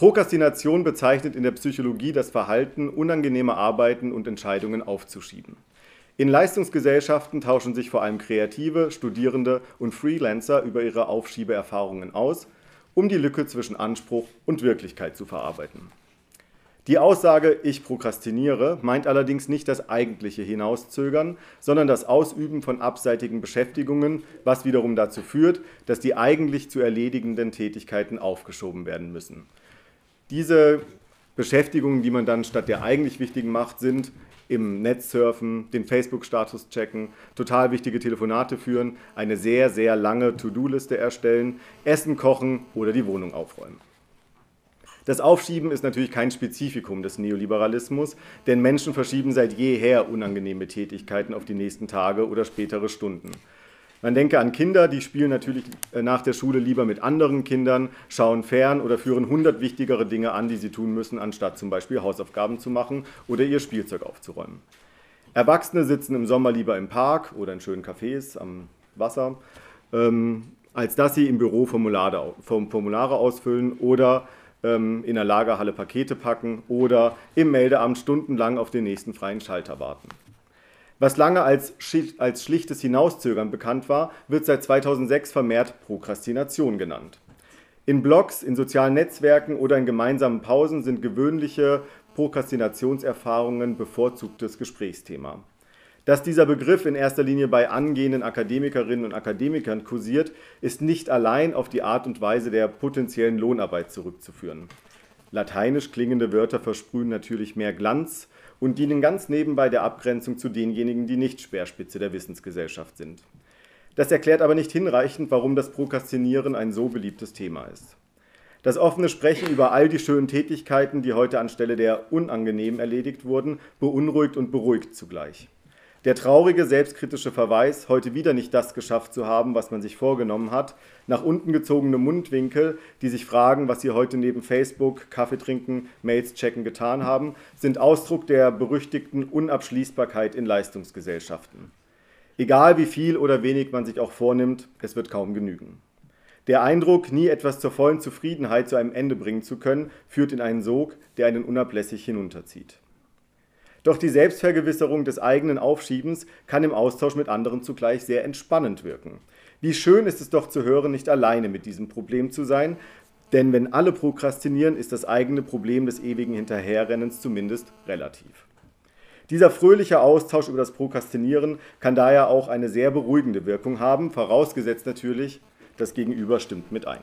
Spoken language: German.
Prokrastination bezeichnet in der Psychologie das Verhalten, unangenehme Arbeiten und Entscheidungen aufzuschieben. In Leistungsgesellschaften tauschen sich vor allem Kreative, Studierende und Freelancer über ihre Aufschiebeerfahrungen aus, um die Lücke zwischen Anspruch und Wirklichkeit zu verarbeiten. Die Aussage Ich prokrastiniere meint allerdings nicht das eigentliche Hinauszögern, sondern das Ausüben von abseitigen Beschäftigungen, was wiederum dazu führt, dass die eigentlich zu erledigenden Tätigkeiten aufgeschoben werden müssen. Diese Beschäftigungen, die man dann statt der eigentlich wichtigen macht, sind im Netz surfen, den Facebook-Status checken, total wichtige Telefonate führen, eine sehr, sehr lange To-Do-Liste erstellen, Essen kochen oder die Wohnung aufräumen. Das Aufschieben ist natürlich kein Spezifikum des Neoliberalismus, denn Menschen verschieben seit jeher unangenehme Tätigkeiten auf die nächsten Tage oder spätere Stunden. Man denke an Kinder, die spielen natürlich äh, nach der Schule lieber mit anderen Kindern, schauen fern oder führen hundert wichtigere Dinge an, die sie tun müssen, anstatt zum Beispiel Hausaufgaben zu machen oder ihr Spielzeug aufzuräumen. Erwachsene sitzen im Sommer lieber im Park oder in schönen Cafés am Wasser, ähm, als dass sie im Büro Formulare, Formulare ausfüllen oder ähm, in der Lagerhalle Pakete packen oder im Meldeamt stundenlang auf den nächsten freien Schalter warten. Was lange als, als schlichtes Hinauszögern bekannt war, wird seit 2006 vermehrt Prokrastination genannt. In Blogs, in sozialen Netzwerken oder in gemeinsamen Pausen sind gewöhnliche Prokrastinationserfahrungen bevorzugtes Gesprächsthema. Dass dieser Begriff in erster Linie bei angehenden Akademikerinnen und Akademikern kursiert, ist nicht allein auf die Art und Weise der potenziellen Lohnarbeit zurückzuführen. Lateinisch klingende Wörter versprühen natürlich mehr Glanz und dienen ganz nebenbei der Abgrenzung zu denjenigen, die nicht Speerspitze der Wissensgesellschaft sind. Das erklärt aber nicht hinreichend, warum das Prokrastinieren ein so beliebtes Thema ist. Das offene Sprechen über all die schönen Tätigkeiten, die heute anstelle der unangenehmen erledigt wurden, beunruhigt und beruhigt zugleich. Der traurige, selbstkritische Verweis, heute wieder nicht das geschafft zu haben, was man sich vorgenommen hat, nach unten gezogene Mundwinkel, die sich fragen, was sie heute neben Facebook, Kaffee trinken, Mails checken getan haben, sind Ausdruck der berüchtigten Unabschließbarkeit in Leistungsgesellschaften. Egal wie viel oder wenig man sich auch vornimmt, es wird kaum genügen. Der Eindruck, nie etwas zur vollen Zufriedenheit zu einem Ende bringen zu können, führt in einen Sog, der einen unablässig hinunterzieht. Doch die Selbstvergewisserung des eigenen Aufschiebens kann im Austausch mit anderen zugleich sehr entspannend wirken. Wie schön ist es doch zu hören, nicht alleine mit diesem Problem zu sein, denn wenn alle prokrastinieren, ist das eigene Problem des ewigen Hinterherrennens zumindest relativ. Dieser fröhliche Austausch über das Prokrastinieren kann daher auch eine sehr beruhigende Wirkung haben, vorausgesetzt natürlich, das Gegenüber stimmt mit ein.